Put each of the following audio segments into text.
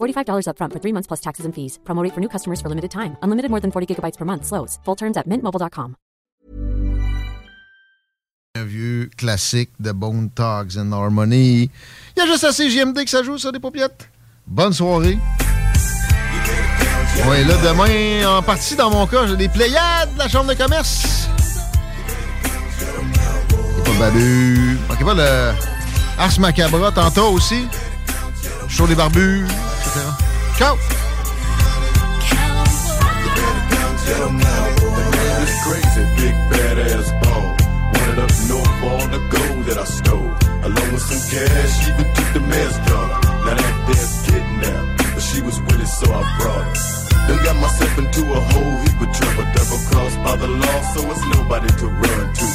$45 upfront for three months plus taxes and fees. Promo rate for new customers for limited time. Unlimited more than 40 gigabytes per month. Slows. Full terms at mintmobile.com. Un vieux classique de Bone Talks and Harmony. Il y a juste assez JMD que ça joue sur des paupiettes. Bonne soirée. Ouais, là, demain, en partie, dans mon cas, j'ai des Pléiades de la Chambre de commerce. Pas de babu. Manquez pas le Ars Macabra tantôt aussi. Show des barbus, etc. Ciao! This crazy big badass bone. Wanted up north for all the gold that I stole. Along with some cash, even took the mask gun. Now that there's kidnapped, but she was with it, so I brought her. Done got myself into a whole heap of trouble, double crossed by the law, so it's nobody to run to.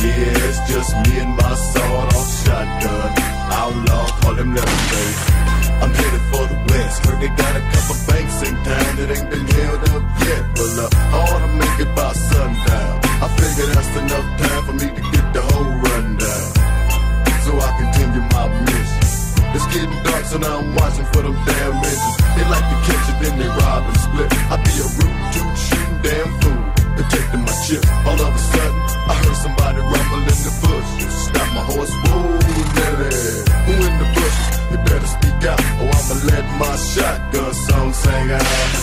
Yeah, it's just me and my sawed-off shotgun. Outlaw, call him Leatherface. I'm headed for the west. Heard they got a couple banks in town that ain't been held up yet. Well, uh, I ought to make it by sundown. I figure that's enough time for me to get the whole rundown. So I continue my mission. It's getting dark, so now I'm watching for them damn engines. They like to catch it, then they rob and split. I be a root, toot, shooting damn fool. Protecting my chips. All of a sudden, shotgun song sing out.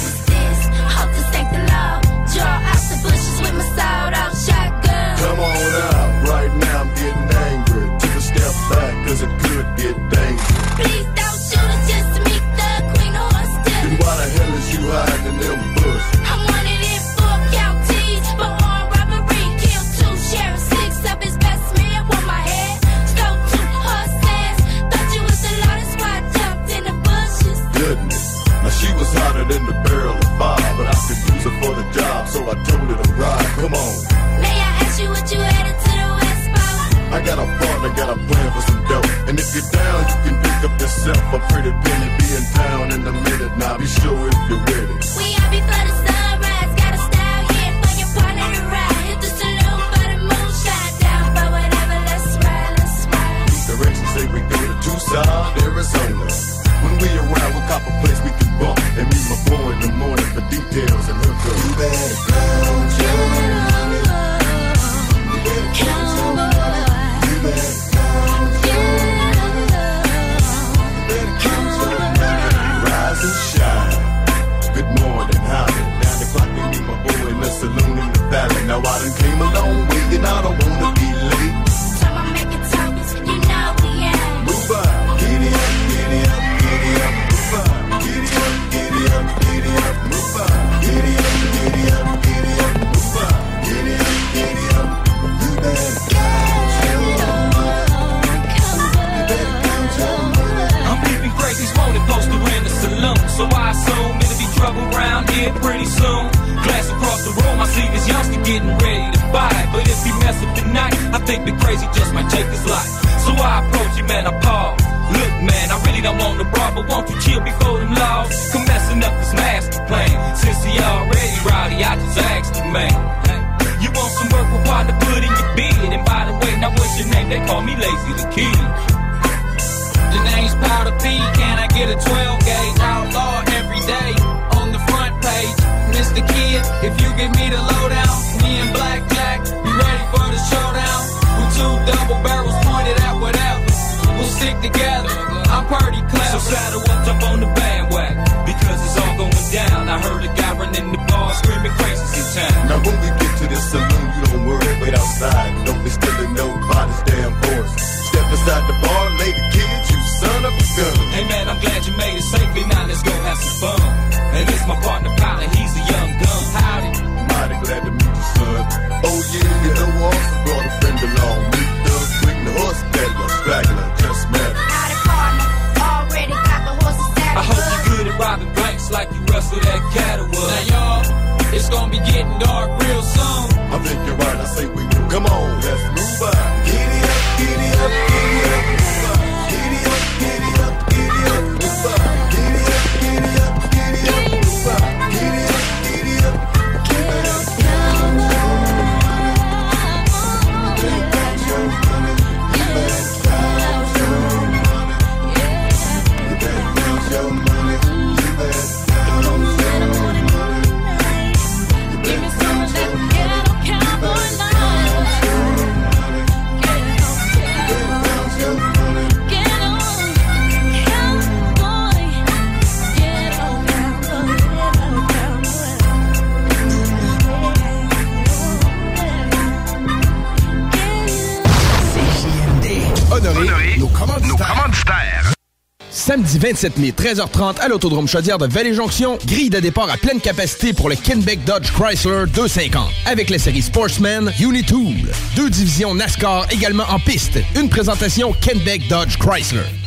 Samedi 27 mai, 13h30 à l'Autodrome Chaudière de Vallée-Jonction, grille de départ à pleine capacité pour le Kenbeck Dodge Chrysler 250. Avec la série Sportsman Unitool. Deux divisions NASCAR également en piste. Une présentation Kenbeck Dodge Chrysler.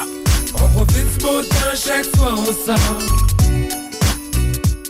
On profite du beau temps chaque fois on sort.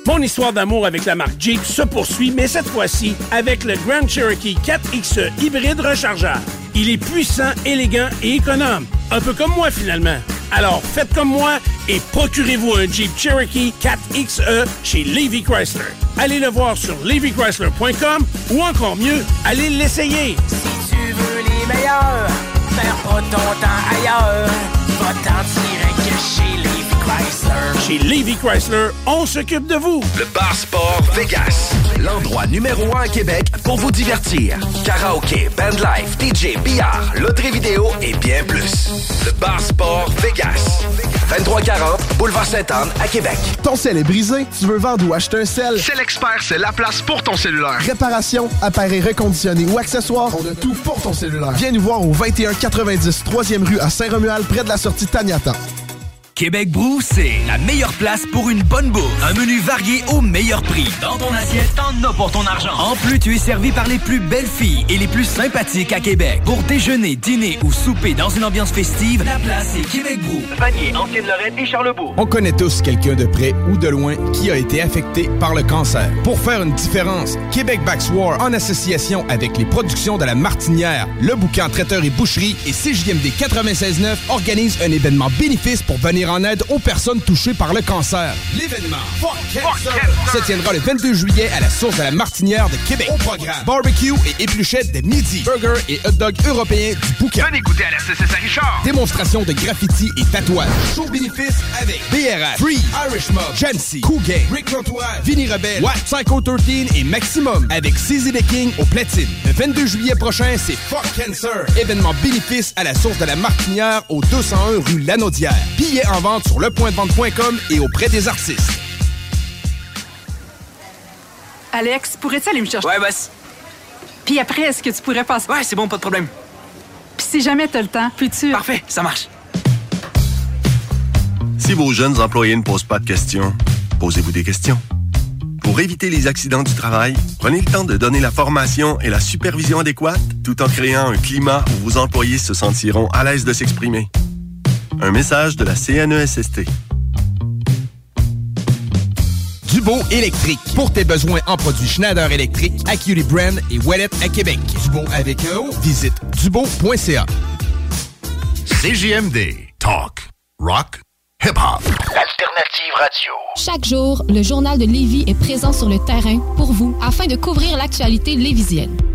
Mon histoire d'amour avec la marque Jeep se poursuit, mais cette fois-ci avec le Grand Cherokee 4XE hybride rechargeable. Il est puissant, élégant et économe. Un peu comme moi finalement. Alors faites comme moi et procurez-vous un Jeep Cherokee 4XE chez Levy Chrysler. Allez le voir sur levychrysler.com ou encore mieux, allez l'essayer. Si tu veux les meilleurs, perds pas ton temps ailleurs. Va t'en tirer que chez Levi Chrysler. Chez Levy Chrysler, on s'occupe de vous. Le Bar Sport Vegas. L'endroit numéro un à Québec pour vous divertir. Karaoke, bandlife, DJ, billard, loterie vidéo et bien plus. Le Bar Sport Vegas. 2340 Boulevard Sainte-Anne à Québec. Ton sel est brisé, tu veux vendre ou acheter un sel? C'est l'expert, c'est la place pour ton cellulaire. Réparation, appareil reconditionné ou accessoires, on a tout pour ton cellulaire. Viens nous voir au 2190 3e rue à Saint-Romuald, près de la sortie Taniata. Québec Brou, c'est la meilleure place pour une bonne bouffe. Un menu varié au meilleur prix. Dans ton assiette, t'en as pour ton argent. En plus, tu es servi par les plus belles filles et les plus sympathiques à Québec. Pour déjeuner, dîner ou souper dans une ambiance festive, la place est Québec Brou. Vanier, Ancienne-Lorraine et Charlebourg. On connaît tous quelqu'un de près ou de loin qui a été affecté par le cancer. Pour faire une différence, Québec Backs War, en association avec les productions de la Martinière, le bouquin Traiteur et Boucherie et CJMD 96.9 organise un événement bénéfice pour venir en aide aux personnes touchées par le cancer. L'événement Fuck Cancer se tiendra le 22 juillet à la source de la Martinière de Québec. Au programme, barbecue et épluchettes de midi, burger et hot dog européens du bouquin. Venez goûter à la CCS à Richard. Démonstration de graffiti et tatouage. Show bénéfice avec BRH, Free, Irish Mob, Cool Gang, Rick Rotoise, Vinny Rebelle, Watt, Psycho 13 et Maximum avec CZ The King au platine. Le 22 juillet prochain, c'est Fuck Cancer. Événement bénéfice à la source de la Martinière au 201 rue Lanaudière. Billets en vente sur lepointdevente.com et auprès des artistes. Alex, pourrais-tu aller me chercher? Ouais, boss. Puis après, est-ce que tu pourrais passer? Ouais, c'est bon, pas de problème. Puis si jamais t'as le temps, peux-tu... Parfait, ça marche. Si vos jeunes employés ne posent pas de questions, posez-vous des questions. Pour éviter les accidents du travail, prenez le temps de donner la formation et la supervision adéquate tout en créant un climat où vos employés se sentiront à l'aise de s'exprimer. Un message de la CNESST. Dubo électrique. Pour tes besoins en produits Schneider électrique, Acuity Brand et Wallet à Québec. Dubo avec un O. Visite dubo.ca. CJMD. Talk. Rock. Hip-hop. Alternative radio. Chaque jour, le journal de Lévis est présent sur le terrain pour vous afin de couvrir l'actualité lévisienne.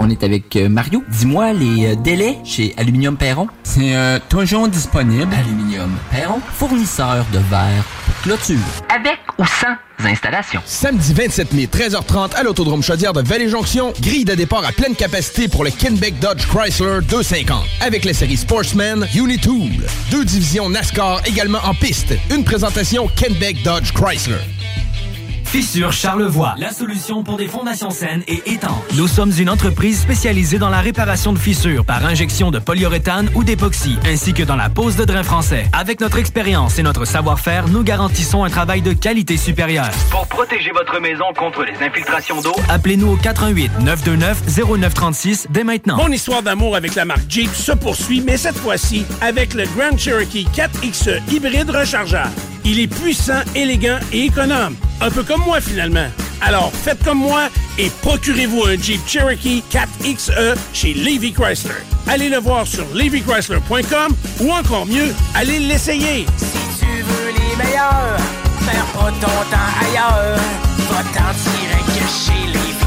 On est avec euh, Mario. Dis-moi les euh, délais chez Aluminium Perron. C'est euh, toujours disponible. Aluminium Perron, fournisseur de verre pour clôture. Avec ou sans installation. Samedi 27 mai, 13h30 à l'Autodrome Chaudière de Vallée-Jonction. Grille de départ à pleine capacité pour le Kenbeck Dodge Chrysler 250. Avec les séries Sportsman, Unitool. Deux divisions NASCAR également en piste. Une présentation Kenbeck Dodge Chrysler. Fissure Charlevoix, la solution pour des fondations saines et étanches. Nous sommes une entreprise spécialisée dans la réparation de fissures par injection de polyuréthane ou d'époxy, ainsi que dans la pose de drain français. Avec notre expérience et notre savoir-faire, nous garantissons un travail de qualité supérieure. Pour protéger votre maison contre les infiltrations d'eau, Appelez-nous au 88 929 0936 dès maintenant. Mon histoire d'amour avec la marque Jeep se poursuit, mais cette fois-ci avec le Grand Cherokee 4XE hybride rechargeable. Il est puissant, élégant et économe. Un peu comme moi, finalement. Alors, faites comme moi et procurez-vous un Jeep Cherokee 4XE chez Levy Chrysler. Allez le voir sur levychrysler.com ou encore mieux, allez l'essayer. Si tu veux les meilleurs, perds pas ton temps ailleurs. Va t'en tirer que chez Levi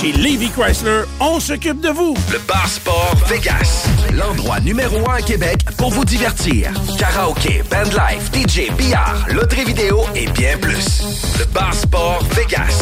Chez Levy Chrysler, on s'occupe de vous. Le Bar Sport Vegas. L'endroit numéro un à Québec pour vous divertir. Karaoke, bandlife, DJ, billard, loterie vidéo et bien plus. Le Bar Sport Vegas.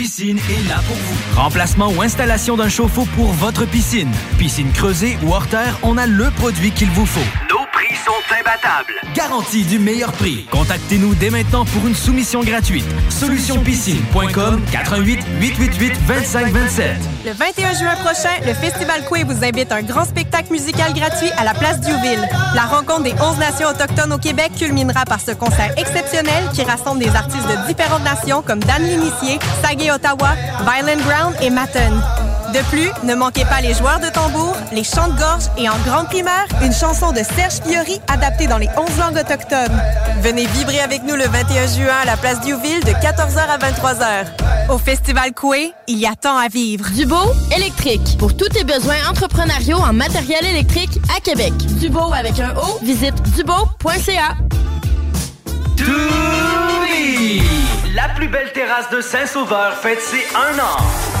Piscine est là pour vous. Remplacement ou installation d'un chauffe-eau pour votre piscine. Piscine creusée ou hors terre, on a le produit qu'il vous faut. Sont imbattables. Garantie du meilleur prix. Contactez-nous dès maintenant pour une soumission gratuite. Solutionpiscine.com 88 888 2527. Le 21 juin prochain, le Festival Coué vous invite à un grand spectacle musical gratuit à la place Diouville. La rencontre des 11 nations autochtones au Québec culminera par ce concert exceptionnel qui rassemble des artistes de différentes nations comme Dan L'Initié, Sagé Ottawa, Violent Ground et Matten. De plus, ne manquez pas les joueurs de tambour, les chants de gorge et en grande primaire, une chanson de Serge Fiori adaptée dans les 11 langues autochtones. Venez vibrer avec nous le 21 juin à la place Diouville de 14h à 23h. Au Festival Coué, il y a tant à vivre. Dubo électrique. Pour tous tes besoins entrepreneuriaux en matériel électrique à Québec. Dubo avec un O, visite dubo.ca. La plus belle terrasse de Saint-Sauveur fête ses un an.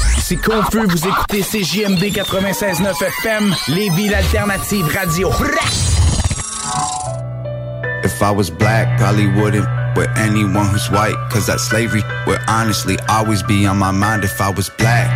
c'est confus, vous écoutez CJMD 96.9 FM, Lévis l'alternative radio. If I was black, probably wouldn't with anyone who's white. Cause that slavery would honestly always be on my mind if I was black.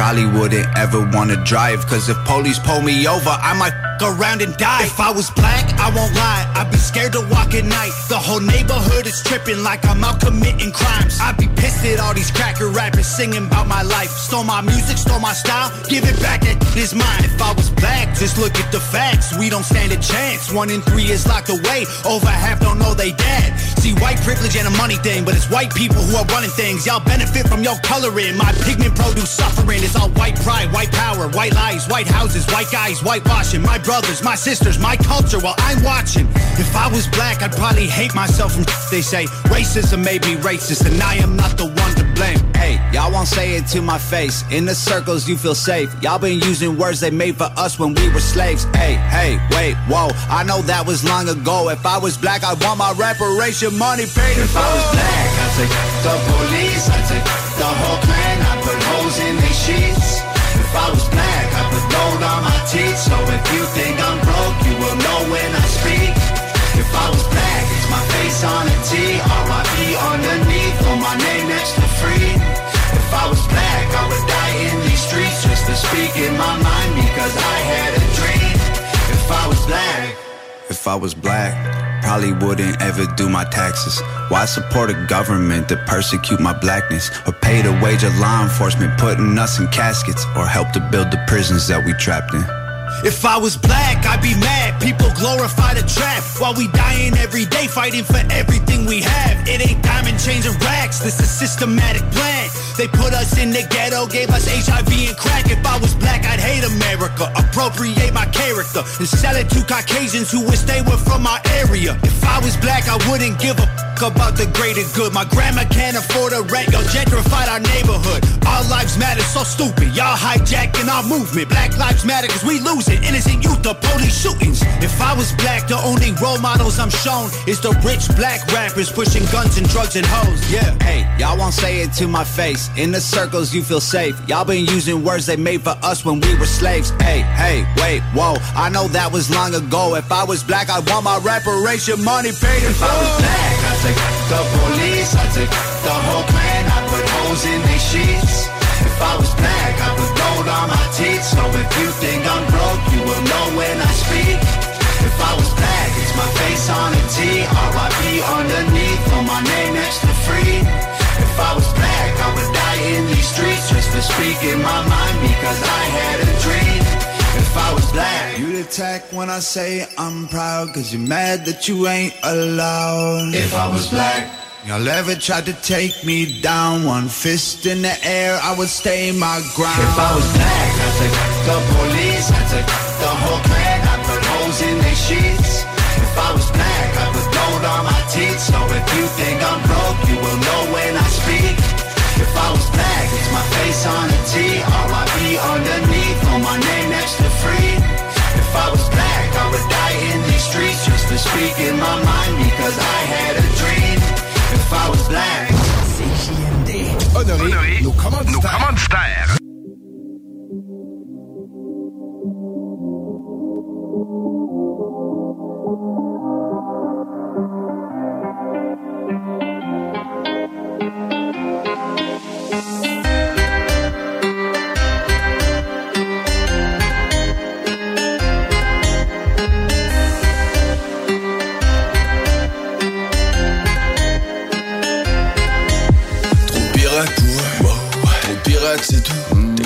Probably wouldn't ever wanna drive. Cause if police pull me over, I might f- around and die. If I was black, I won't lie. I'd be scared to walk at night. The whole neighborhood is tripping like I'm out committing crimes. I'd be pissed at all these cracker rappers singing about my life. Stole my music, stole my style. Give it back, that is mine. If I was black, just look at the facts. We don't stand a chance. One in three is locked away. Over half don't know they dead. See, white privilege ain't a money thing, but it's white people who are running things. Y'all benefit from your coloring. My pigment produce suffering. All white pride, white power, white lies, white houses, white guys, whitewashing. My brothers, my sisters, my culture while I'm watching. If I was black, I'd probably hate myself from they say. Racism made me racist, and I am not the one to blame. Hey, y'all won't say it to my face. In the circles, you feel safe. Y'all been using words they made for us when we were slaves. Hey, hey, wait, whoa. I know that was long ago. If I was black, I'd want my reparation money paid. If I was black, I'd say. the police. I'd take the whole clan, I sheets. If I was black, I put gold on my teeth. So if you think I'm broke, you will know when I speak. If I was black, it's my face on a T. R.I.P. underneath, or my name next to free. If I was black, I would die in these streets just to speak in my mind because I had a dream. If I was black. If I was black, probably wouldn't ever do my taxes. Why support a government that persecute my blackness? Or pay the wage of law enforcement putting us in caskets? Or help to build the prisons that we trapped in? If I was black, I'd be mad. People glorify the trap while we dying every day, fighting for everything we have. It ain't diamond chains and racks. This is systematic plan. They put us in the ghetto, gave us HIV and crack. If I was black, I'd hate America, appropriate my character, and sell it to Caucasians who wish they were from my area. If I was black, I wouldn't give a fuck about the greater good. My grandma can't afford a rent, y'all gentrified our neighborhood. Our lives matter, so stupid. Y'all hijacking our movement. Black lives matter, cause we losing innocent youth to police shootings. If I was black, the only role models I'm shown is the rich black rappers pushing guns and drugs and hoes. Yeah. Hey, y'all won't say it to my face. In the circles, you feel safe. Y'all been using words they made for us when we were slaves. Hey, hey, wait, whoa. I know that was long ago. If I was black, I'd want my reparation money paid in If I was black, I take the police. I take the whole plan, I put holes in their sheets. If I was black, I put gold on my teeth. So if you think I'm broke, you will know when I speak. If I was black, it's my face on a T. R.I.P. underneath, or my name next to free. If I was black, I would die in these streets just to speak in my mind because I had a dream. If I was black, you'd attack when I say I'm proud, cause you're mad that you ain't allowed. If I was black, Y'all ever tried to take me down? One fist in the air, I would stay my ground. If I was black, I'd take the police, I'd take the whole clan, I put holes in their sheets. If I was black, I put gold on my teeth. So if you think I'm broke, you will know when I speak. If I was black, it's my face on a T. R.I.P. underneath, on my name to speak in my mind because I had a dream. If I was black, CJMD. Nos commanditaires. Nos commanditaires.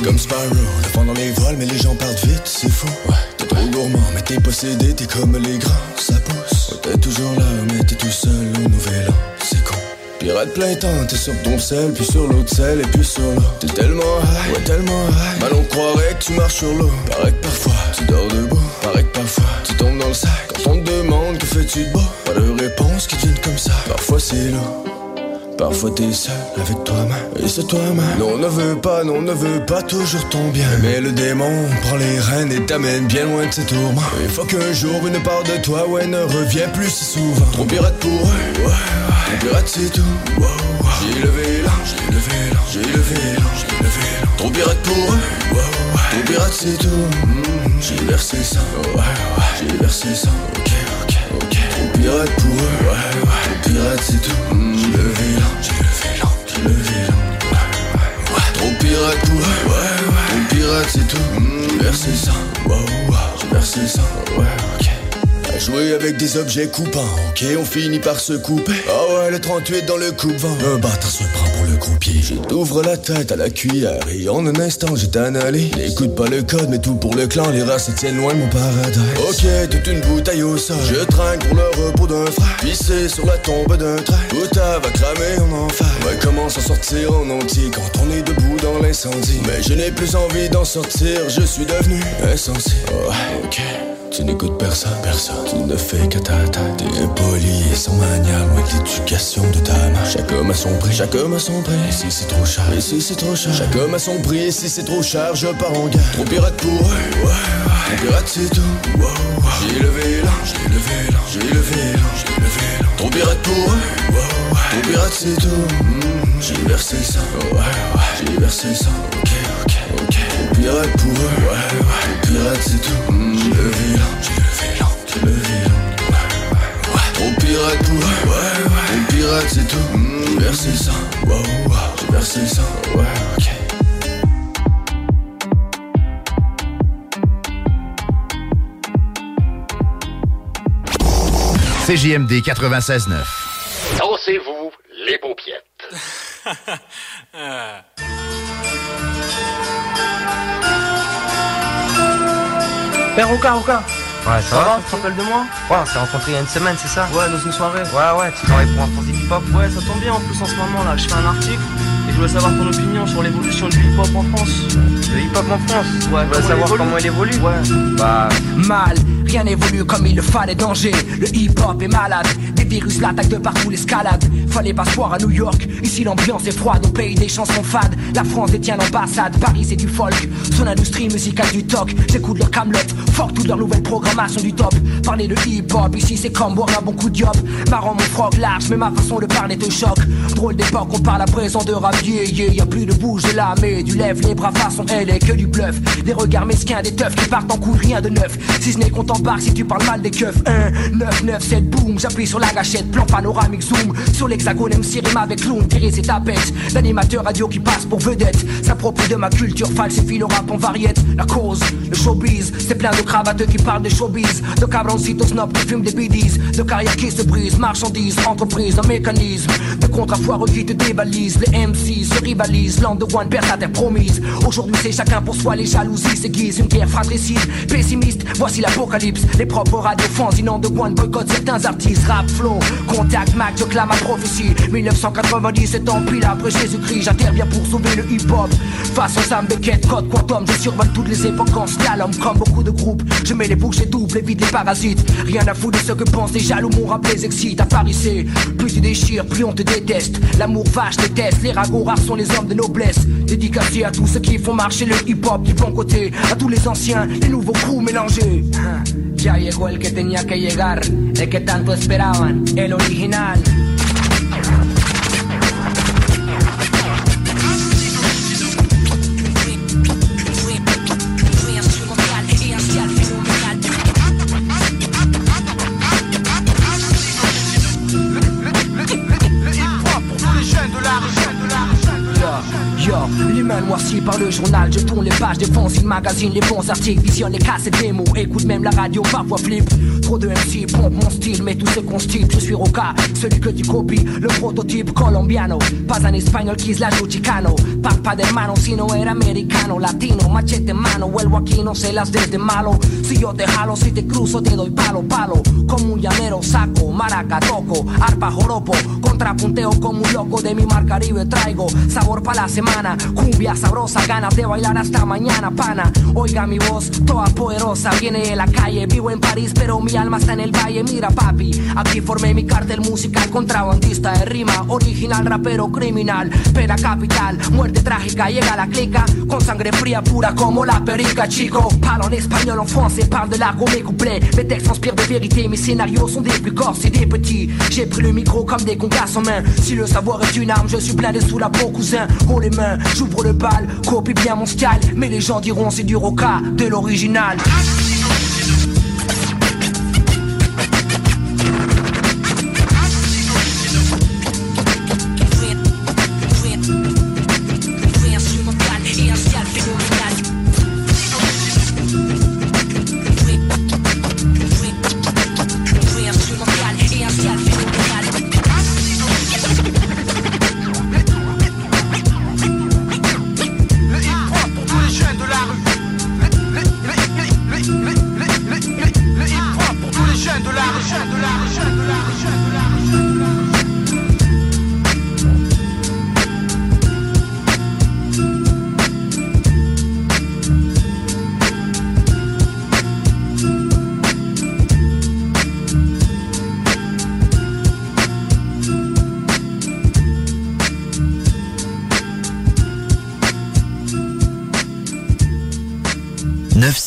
Comme Sparrow, le vent dans les voiles, mais les gens partent vite, c'est fou. Ouais, t'es trop gourmand, mais t'es possédé, t'es comme les grands, ça pousse. Ouais, t'es toujours là, mais t'es tout seul au nouvel an, c'est con. Pirate plein temps, t'es sur ton sel, puis sur l'autre sel, et puis sur l'eau. T'es tellement high, ouais, tellement high. Mal on croirait que tu marches sur l'eau. Paraît que parfois, tu dors debout. Paraît que parfois, tu tombes dans le sac. Quand on te demande que fais-tu de beau, pas de réponse qui te vienne comme ça. Parfois c'est l'eau. Parfois t'es seul avec toi-même. Et c'est toi-même. Non on ne veut pas, non on ne veut pas toujours ton bien. Mais le démon prend les rênes et t'amène bien loin de ses tourments. Il faut qu'un jour une part de toi, ouais, ne revient plus si souvent. Trop pirate pour eux, ouais, ouais. Pirate c'est tout. J'ai levé l'ange, j'ai levé l'ange, j'ai levé l'ange, j'ai levé Trop pirate pour eux, wow, ouais Trop pirate c'est tout, mm, j'ai versé ça, ouais, ouais. J'ai versé ça, ok, ok, ok. Trop pirate pour eux, ouais, ouais. Trop pirate c'est tout, mm, levé l'ange, j'ai levé l'ange, j'ai levé l'ange Ouais, ouais, Trop pirate eux, ouais, ouais. Trop pirate c'est tout, mm, j'ai versé ça, wow, wow. J'ai versé ça, ouais, jouer avec des objets coupants, ok, on finit par se couper. Ah ouais, le 38 dans le coupe-vent. Un bâtard se prend pour le croupier. Je t'ouvre la tête à la cuillère et en un instant j'ai annulé. N'écoute pas le code, mais tout pour le clan, les races tiennent loin mon paradis. Ok, toute une bouteille au sol. Je trinque pour le repos d'un frère. Pissé sur la tombe d'un train. Bouta va cramer en enfer. Ouais, comment s'en sortir en entier quand on est debout dans l'incendie. Mais je n'ai plus envie d'en sortir, je suis devenu insensé. Oh, ok. Tu n'écoutes personne, personne. Tu ne fais qu'à ta. T'es impoli et sans manière, loin de l'éducation de ta mère. Chaque homme a son prix, chaque homme a son prix. Ici c'est trop cher, ici c'est trop cher. Chaque homme a son prix, ici c'est trop cher. Je pars en guerre. Trop pirate pour eux. Trop pirate c'est tout. J'ai levé là, j'ai levé là, j'ai levé là, j'ai levé. Trop pirate pour eux. Trop pirate c'est tout. Mm, j'ai versé ça. J'ai versé ça, ok, ok, ok. Trop pirate pour eux. Trop pirate c'est tout. Pirate pour ouais, ouais. Trop pirate c'est tout. Mm, j'ai versé ça, wow, wow. J'ai versé ça, ouais, ok. CJMD 96.9. Dansez-vous les paupiettes. Père Roca, Roca Ouais, ça, va, Tu te rappelles de moi Ouais, on s'est rencontrés il y a une semaine, c'est ça Ouais, dans une soirée. Ouais, ouais, tu travailles pour un fanzine hip-hop Ouais, ça tombe bien en plus en ce moment là. Je fais un article et je voulais savoir ton opinion sur l'évolution du hip-hop en France. Le hip-hop en France Ouais, Tu veux savoir comment il évolue Ouais. Bah, Mal, rien n'évolue comme il le fallait danger Le hip-hop est malade, des virus l'attaquent de partout l'escalade. Fallait pas se voir à New York, ici l'ambiance est froide Au pays des chansons fades, la France détient l'ambassade Paris c'est du folk, son industrie musicale du toc J'écoute leur Camelot, fuck toute leur nouvelle programmation du top. Parler de hip-hop, ici c'est comme boire un bon coup de diop. Marrant mon froc large, mais ma façon de parler te choque. Drôle d'époque, on parle à présent de rap yeah, yeah, Y'a plus de bouge de la mais du lève les bras façon elle est que du bluff. Des regards mesquins, des teufs qui partent en couille, rien de neuf. Si ce n'est qu'on t'embarque si tu parles mal des keufs. 1, 9, 9, 7, boum J'appuie sur la gâchette, plan panoramique, zoom. Sur l'hexagone, MC rime avec clown Tirer ses tapettes, l'animateur radio qui passe pour vedette. S'approprie de ma culture, falsifie le rap en variette. La cause, le showbiz C'est plein de cravateux qui parlent de showbiz. De cabroncitos snob qui fument des bidis De carrière qui se brise, marchandises, entreprise, un mécanisme. De contrafoireux qui te débalisent Les MC se rivalisent, land de one perd sa terre promise. Aujourd'hui c'est chacun pour soi, les jalousies s'aiguisent Une guerre fratricide, pessimiste, voici l'apocalypse. Les propres radios fanzinants de one boycott certains artistes. Rap contact Mac, je clame ma prophétie. 1997 ans pile après Jésus-Christ J'interviens pour sauver le hip-hop. Façon Sam Beckett, code quantum Je survole toutes les époques en Comme beaucoup de groupes, je mets les bouches et double Évite les parasites, rien à foutre de ce que pensent les jaloux Mon rap les excite, à Paris Plus tu déchires, plus on te déteste. L'amour vache déteste, les ragots rares sont les hommes de noblesse. Dédicacé à tous ceux qui font marcher le hip-hop du bon côté. À tous les anciens, les nouveaux coups mélangés. El que el que tanto el original. Par le journal, je tourne les pages des fanzines, magazines, les bons articles, visionne les cassettes démos, écoute même la radio, parfois flip. Trop de MC pompe mon style, mais tout se constipe, je suis Roca, celui que tu copies, le prototype colombiano, pas un espagnol qui es la chicano, papa de hermano, sino era americano, latino, machete mano, vuelvo aquí, no se las des de malo, si yo te jalo, si te cruzo, te doy palo, palo, como un llanero, saco, maraca, toco, arpa, joropo, contrapunteo como un loco de mi mar Caribe traigo, sabor para la semana, cumbia sabrosa, ganas de bailar hasta mañana, pana. Oiga mi voz, toda poderosa, viene de la calle, vivo en París, pero mi alma está en el valle. Mira, papi, aquí formé mi cartel musical, contrabandista de rima, original, rapero, criminal, pena capital, muerte trágica, llega la clica, con sangre fría, pura como la perica, chico. Parle en espagnol, en français, parle de l'argot, mes couplets, mes textes inspirent de vérité, mes scénarios sont des plus corses et des petits. J'ai pris le micro comme des congas en main. Si le savoir est une arme, je suis blindé sous la peau, cousin. Haut les mains, j'ouvre le bal, copie bien mon style, mais les gens diront c'est du roca, de l'original.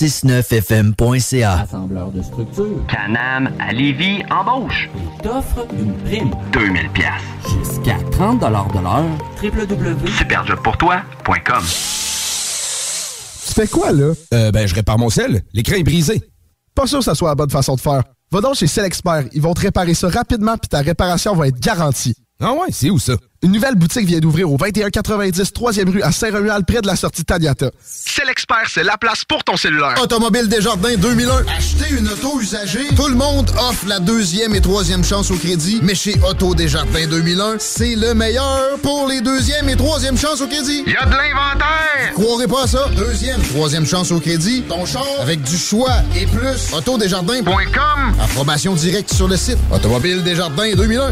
969fm.ca. Assembleur de structure. Canam à Lévis embauche. T'offre une prime. 2000 pièces. Jusqu'à 30 de l'heure. www.superjobpourtoi.com Tu fais quoi, là? Euh, ben, je répare mon sel. L'écran est brisé. Pas sûr que ça soit la bonne façon de faire. Va donc chez Selexpert. Ils vont te réparer ça rapidement puis ta réparation va être garantie. Ah ouais, c'est où ça? Une nouvelle boutique vient d'ouvrir au 2190 3e rue à Saint-Romuald, près de la sortie Taniata. C'est l'expert, c'est la place pour ton cellulaire. Automobile Desjardins 2001. Acheter une auto usagée. Tout le monde offre la deuxième et troisième chance au crédit. Mais chez Auto Desjardins 2001, c'est le meilleur pour les deuxième et troisième chances au crédit. Il y a de l'inventaire. Croirez pas à ça. Deuxième, troisième chance au crédit. Ton char avec du choix et plus. Autodesjardins.com. Approbation directe sur le site. Automobile Desjardins 2001.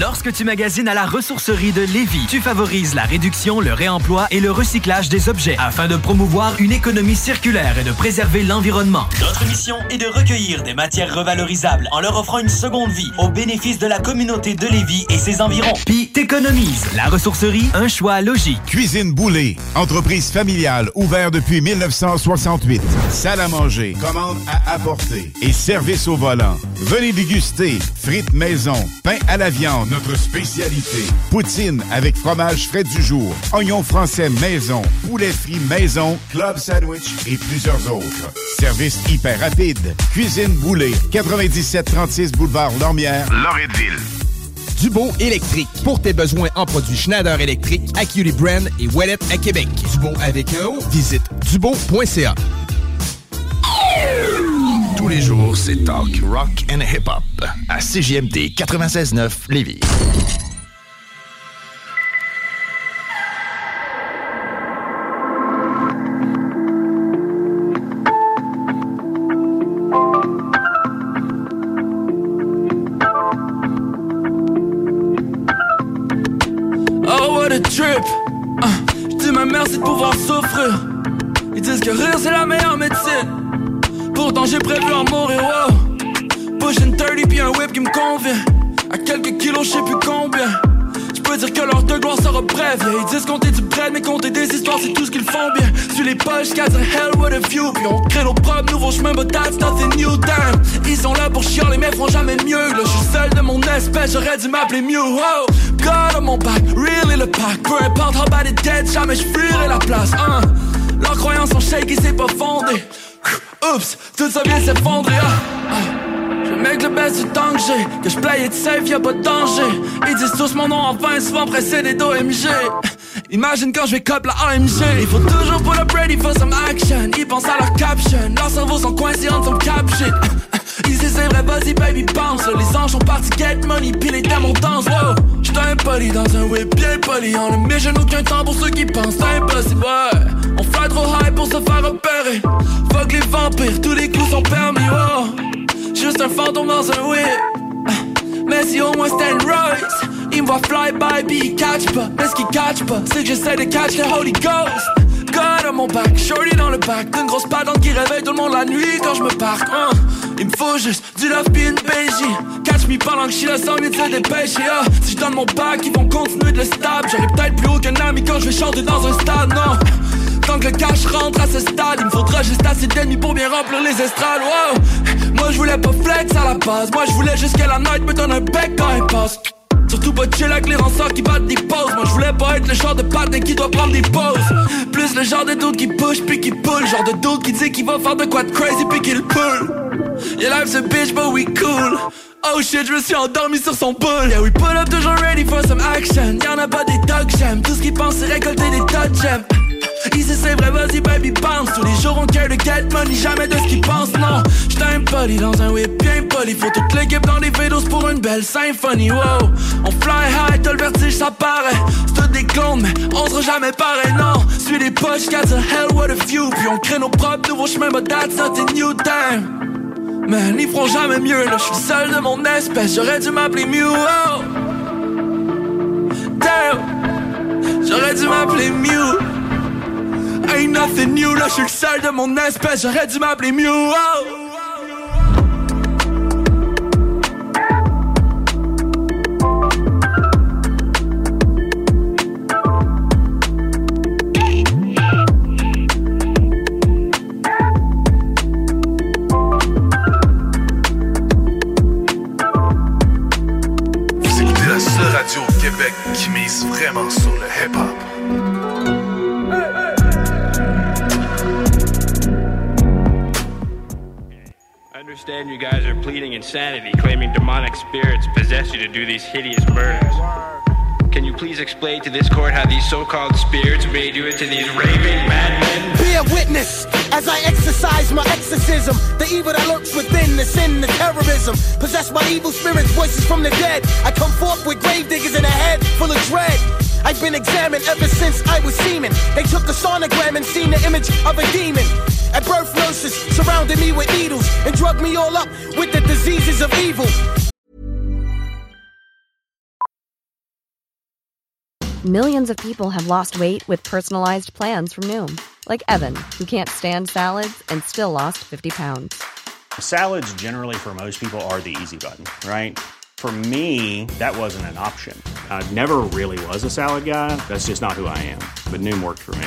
Lorsque tu magasines à la ressourcerie de Lévis, tu favorises la réduction, le réemploi et le recyclage des objets afin de promouvoir une économie circulaire et de préserver l'environnement. Notre mission est de recueillir des matières revalorisables en leur offrant une seconde vie au bénéfice de la communauté de Lévis et ses environs. Puis t'économises. La ressourcerie, un choix logique. Cuisine Boulée, entreprise familiale ouverte depuis 1968. Salle à manger, commande à apporter et service au volant. Venez déguster frites maison, pain à la viande, notre spécialité. Poutine avec fromage frais du jour, oignons français maison, poulet frit maison, club sandwich et plusieurs autres. Service hyper rapide. Cuisine Boulée, 9736 boulevard Lormière, Loretteville. Dubo électrique. Pour tes besoins en produits Schneider électrique, Acuity Brand et Wallet à Québec. Dubo avec un. Visite dubo.ca. Les c'est talk, rock and hip-hop à CJMD 96.9 Lévis. Oh, what a trip! Je dis ma de pouvoir souffrir. Ils disent que rire, c'est la meilleure médecine. Pourtant, j'ai prévu en mourir, wow. Pushing 30 puis un whip qui me convient. À quelques kilos, je sais plus combien. Peux dire que leur de gloire sera brève. Yeah, ils disent compter du bread, mais compter des histoires, c'est tout ce qu'ils font bien. Sur les cats a hell with a view. Puis on crée nos propres nouveaux chemins, but that's nothing new, damn. Ils sont là pour chialer, mais feront jamais mieux. Là, je suis seul de mon espèce, j'aurais dû m'appeler Mew. Oh, God on mon back, really le pack. Peu importe how bad it dead, jamais je la place. Hein. Leurs croyances sont shaky, c'est pas fondé. Oups, tout ça vient s'effondrer. Ah, ah. Je mec le best du temps que j'ai. Que je play it safe, y'a pas de danger. Ils disent tous mon nom en vain, souvent précédé d'OMG Imagine quand je vais cop la AMG Il faut toujours pull up ready for some action. Ils pensent à leur caption. Leurs cerveaux sont coincés en some cap shit Disent c'est vrai, vas-y baby bounce Les anges sont partis get money, puis les démons dansent wow. J'suis dans un whip bien poli. On ne met je aucun temps pour ceux qui pensent. Impossible, On fly trop high pour se faire repérer Fuck les vampires, tous les coups sont permis, wow. Juste un fantôme dans un whip. Mais si au moins une Royce Il me voit fly by, puis il catch pas. Mais ce qu'il catch pas, c'est que j'essaie de catch le Holy Ghost Mon back, shorty dans le back D'une grosse patente qui réveille tout le monde la nuit quand je me parque hein. Il me faut juste du love puis une Catch me pendant que je suis là sans de se dépêcher. Si je donne mon back, ils vont continuer de le stab J'aurai peut-être plus haut qu'un ami quand je vais chanter dans un stade, non Tant que le cash rentre à ce stade, il me faudra juste assez d'ennemis pour bien remplir les estrades. Wow. Moi je voulais pas flex à la base, moi je voulais juste la night me donne un bec quand elle passe. Surtout pas chill avec les rançons qui battent des pauses. Moi je voulais pas être le genre de patin qui doit prendre des pauses. Plus le genre de dude qui push puis qui pull. Genre de dude qui dit qu'il va faire de quoi de crazy puis qu'il pull. Yeah, life's a bitch, but we cool. Oh shit, je me suis endormi sur son pull. Yeah, we pull up toujours ready for some action. Y'en a pas des dog j'aime. Tout ce qu'ils pensent c'est récolter des de gemmes. Ici c'est vrai, vas-y baby bounce Tous les jours on care de get money, jamais de ce qu'ils pensent, non J'suis impoli dans un whip bien poli Faut toute l'équipe dans les vélos pour une belle symphonie, wow On fly high, t'as le vertige, ça paraît C'est tout des clones, mais on sera jamais pareil, non Suis les poches, got a hell what a view Puis on crée nos propres nouveaux chemins, but that's not a new time Man, ils feront jamais mieux, là J'suis seul de mon espèce, j'aurais dû m'appeler Mew, oh Damn J'aurais dû m'appeler Mew Ain't nothing new, là, je suis seul de mon espèce, j'aurais dû m'appeler Mew. Oh. You guys are pleading insanity, claiming demonic spirits possess you to do these hideous murders. Can you please explain to this court how these so-called spirits made you into these raving madmen? Be a witness as I exercise my exorcism. The evil that lurks within, the sin, the terrorism. Possessed by evil spirits, voices from the dead. I come forth with grave diggers in a head full of dread. I've been examined ever since I was semen. They took a sonogram and seen the image of a demon. At birth, nurses surrounded me with needles and drugged me all up with the diseases of evil. Millions of people have lost weight with personalized plans from Noom, like Evan, who can't stand salads and still lost 50 pounds. Salads, generally, for most people, are the easy button, right? For me, that wasn't an option. I never really was a salad guy. That's just not who I am. But Noom worked for me.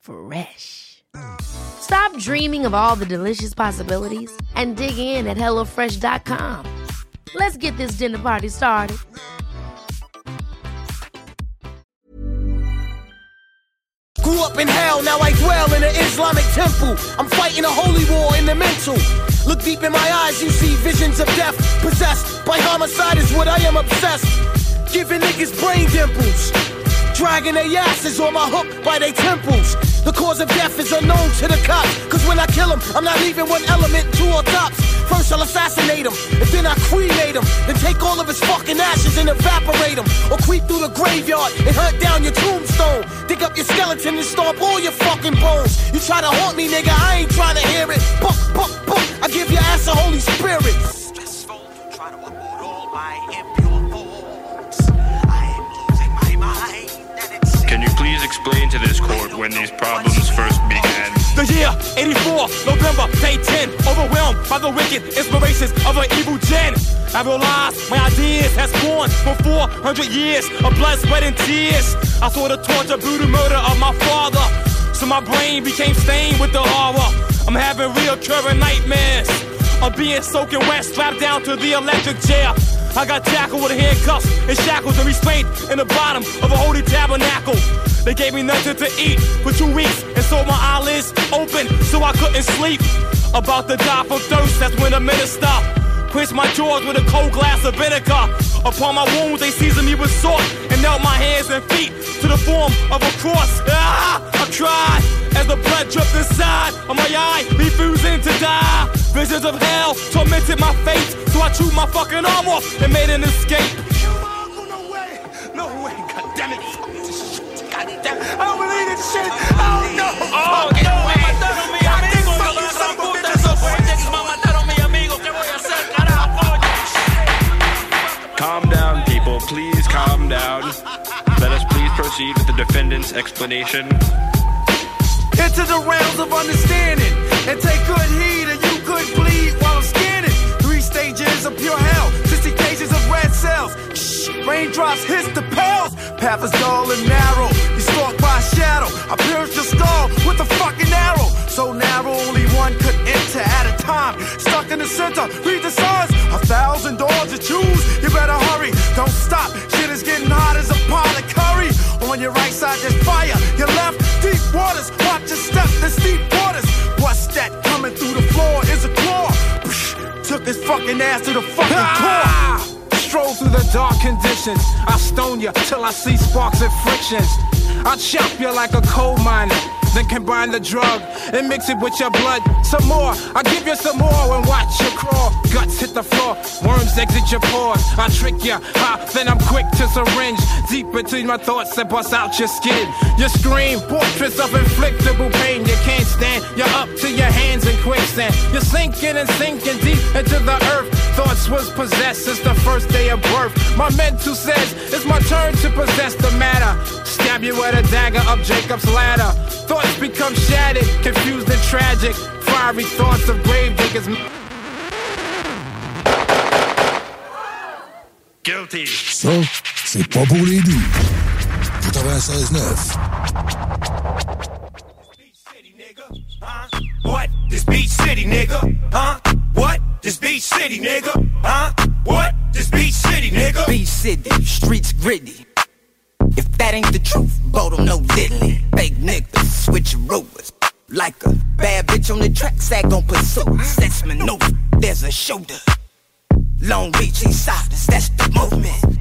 Fresh. Stop dreaming of all the delicious possibilities and dig in at HelloFresh.com. Let's get this dinner party started. Grew up in hell, now I dwell in an Islamic temple. I'm fighting a holy war in the mental. Look deep in my eyes, you see visions of death. Possessed by homicide is what I am obsessed. Giving niggas brain dimples. Dragging their asses on my hook by their temples. The cause of death is unknown to the cops. Cause when I kill them, I'm not leaving one element, two or tops. First I'll assassinate him, and then I cremate him. Then take all of his fucking ashes and evaporate him. Or creep through the graveyard and hunt down your tombstone. Dig up your skeleton and stomp all your fucking bones. You try to haunt me, nigga, I ain't trying to hear it. Buck, buck, buck, I give your ass a Holy Spirit. Please explain to this court when these problems first began? The year 84, November, day 10. Overwhelmed by the wicked inspirations of an evil gen. I realized my ideas has born for 400 years of blood, sweat, and tears. I saw the torture, brutal murder of my father. So my brain became stained with the horror. I'm having reoccurring nightmares. I'm being soaking wet, strapped down to the electric chair. I got tackled with handcuffs and shackles and restraint in the bottom of a holy tabernacle. They gave me nothing to eat for two weeks and so my eyelids open so I couldn't sleep. About to die from thirst, that's when the minister quenched my jaws with a cold glass of vinegar. Upon my wounds, they seasoned me with salt and knelt my hands and feet to the form of a cross. Ah, I cried the blood dripped inside of my eye, refusing to die. Visions of hell tormented my fate, so I chewed my fucking arm off and made an escape. No way, goddammit. Goddamn, I don't believe this shit. Oh no. Oh, no. Mataron mi amigo, yo la gran puta, esos me mataron mi amigo. ¿Qué voy a hacer, carajo? Calm down, people. Please calm down. Let us please proceed with the defendant's explanation. Into the realms of understanding and take good heed or you could bleed while I'm scanning. Three stages of pure hell, 60 cages of red cells. Shh, raindrops hiss the pales. Path is dull and narrow. You stalked a shadow. I pierced your skull with a fucking arrow. So narrow, only one could enter at a time. Stuck in the center, read the signs. A thousand doors to choose. You better hurry, don't stop. Shit is getting hot as a pot of curry. On your right side, there's fire. Your left, deep waters. Watch your step, there's deep waters. What's that coming through the floor? Is a claw. Psh, took his fucking ass to the fucking ah! core. Stroll through the dark conditions. I stone you till I see sparks and frictions. I chop you like a coal miner. then combine the drug and mix it with your blood. Some more, I give you some more and watch you crawl. Guts hit the floor, worms exit your pores. I trick ya, ha, then I'm quick to syringe deep between my thoughts and bust out your skin. You scream, portraits of inflictable pain you can't stand. You're up to your hands in quicksand. You're sinking and sinking deep into the earth. Thoughts was possessed since the first day of birth. My mental says it's my turn to possess the matter. Stab you with a dagger up Jacob's ladder. Thoughts become shattered, confused and tragic. Fiery thoughts of grave diggers. Guilty. Ça, c'est pas pour les doux. 96.9. What? This beach city, nigga? Huh? This beach city, nigga? Huh? What? This beach city, nigga? Beach city, streets gritty. If that ain't the truth, Bodum no diddly. Fake niggas, switch rovers. Like a bad bitch on the track, sag on pursue. That's maneuver, there's a shoulder. Long Beach, east that's the movement.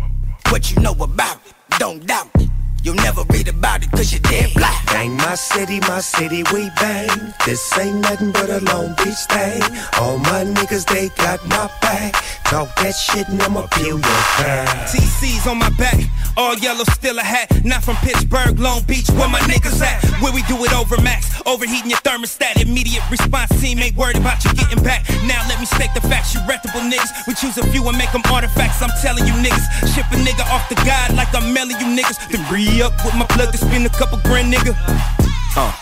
What you know about it, don't doubt it. You'll never read about it cause you're dead black. Bang my city, my city, we bang. This ain't nothing but a Long Beach thing. All my niggas, they got my back. Talk that shit and I'ma peel your back. TC's on my back, all yellow, still a hat. Not from Pittsburgh, Long Beach, where my niggas at? Where we do it over max, overheating your thermostat. Immediate response team ain't worried about you getting back. Now let me state the facts, you reputable niggas. We choose a few and make them artifacts. I'm telling you niggas, ship a nigga off the guide like I'm mailing you niggas. Then up with my plug to spend a couple grand, nigga. Uh,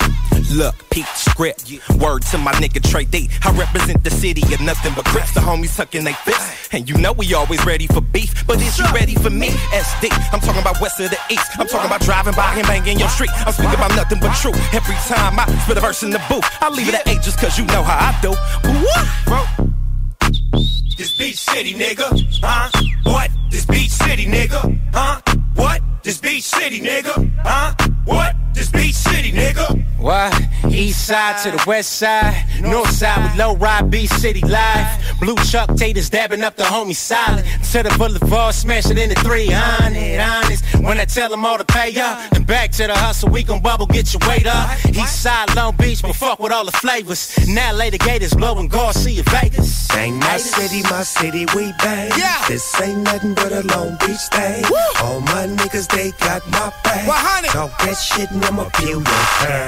look, peep script. Word to my nigga Trey D. I represent the city of nothing but grips. The homies tucking they fists. And you know we always ready for beef. But is you ready for me? SD. I'm talking about west of the east. I'm talking about driving by and banging your street. I'm speaking about nothing but truth. Every time I spit a verse in the booth, I leave it at eight just cause you know how I do. What? Bro. This beach city, nigga. Huh? What? This beach city, nigga. Huh? What? This beach city, nigga. Huh? What? This beach city, nigga. What? East side to the west side, north side with low ride, beach city live. Blue Chuck taters dabbing up the homie silent. To the boulevard, smash it into 300. Honest, when I tell them all to pay up. And back to the hustle, we gon' bubble, get your weight up. East side, Long Beach, but fuck with all the flavors. Now later gators blowing Garcia Vegas. Bang my city, my city, we bang. Yeah. This ain't nothing but a Long Beach thing. All my niggas, they got my back. 100. Talk that shit and I'ma peel your hair.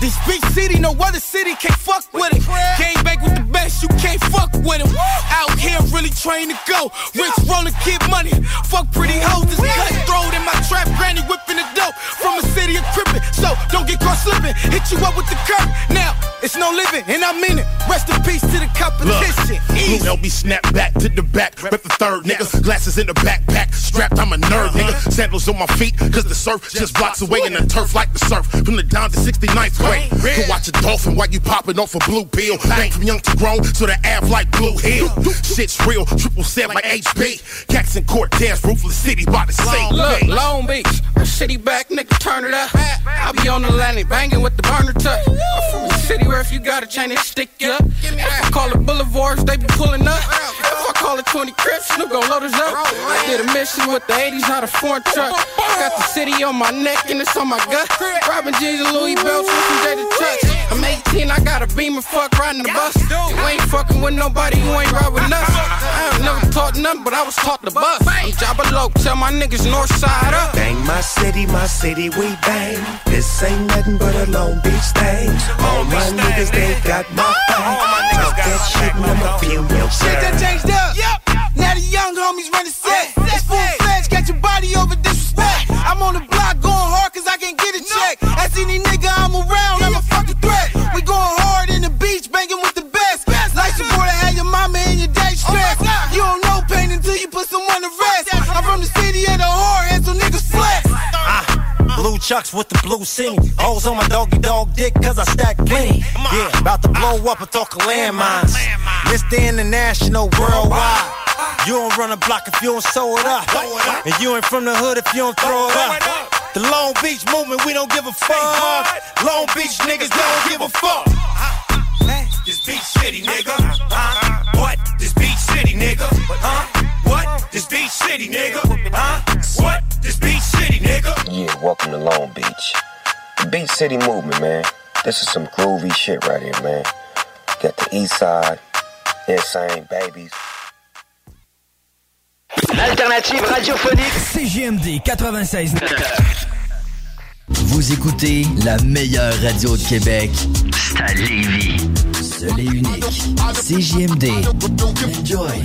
This big city, no other city can't fuck with it. Came back with the best, you can't fuck with it. Out here, really trying to go. Rich rolling, kid money. Fuck pretty hoes, this cutthroat in my trap, granny whipping the dope. From a city of crippin', so don't get caught slipping. Hit you up with the curb. Now, it's no living, and I mean it. Rest in peace to the competition. Blue LB snap back to the back, rep the third nigga. Glasses in the backpack, strapped, I'm a nerd nigga. Uh-huh. Sandals on my feet, cause the surf just blocks away in the turf like the surf. From the down to 69th grade. Could watch a dolphin while you popping off a blue pill. Bang from young to grown, so the ab like Blue Hill. Shit's real, triple set like HB. Jackson Cortez, ruthless city by the same Look. Long Beach, city back, nigga, turn it up. I be on the landing, banging with the burner tuck. I'm from the city where if you got a chain, they stick you up. If I call it boulevards, they be pulling up. If I call it 20 crips, Snoop gon' load us up. I did a mission with the 80s, not a foreign truck. I got the city on my neck and it's on my gut. Robin G's and Louis belts with some Jada Touch. I'm 18, I got a beamer, fuck riding the bus. You ain't fucking with nobody, you ain't ride with us. I ain't never taught nothing, but I was taught the bus. I'm Jabba Loke, tell my niggas north side up. Bang my city, my city, we bang. This ain't nothing but a Long Beach thing. All my niggas, they got my back. Talk that shit and I'ma feel your Shit that changed up. Yep. Now the young homies run the set. It's full fledged, got your body over disrespect. I'm on the block going hard cause I can't get a check. Ask any nigga I'm around, I'm a fucking threat. We going hard in the beach, banging with the best. Like your boy to have your mama and your dad stressed. You don't know pain until you put someone to rest. I'm from the city of the whorehead, chucks with the blue scene. Hoes on my doggy dog dick cause I stack plenty. Yeah, about to blow up a talk of landmines. Mr. International worldwide. You don't run a block if you don't sew it up. And you ain't from the hood if you don't throw it up. The Long Beach movement, we don't give a fuck. Long Beach niggas don't give a fuck. This beach city, nigga. Huh? What? This beach city, nigga. Huh? What? This beach city, nigga. Huh? What? This beach nigga. Yeah, welcome to Long Beach. Beat City Movement, man. This is some groovy shit right here, man. Got the East Side, Insane Babies. L'alternative radiophonique CGMD 96. Vous écoutez la meilleure radio de Québec. C'est à Lévis. Seul et unique. CGMD. Enjoy.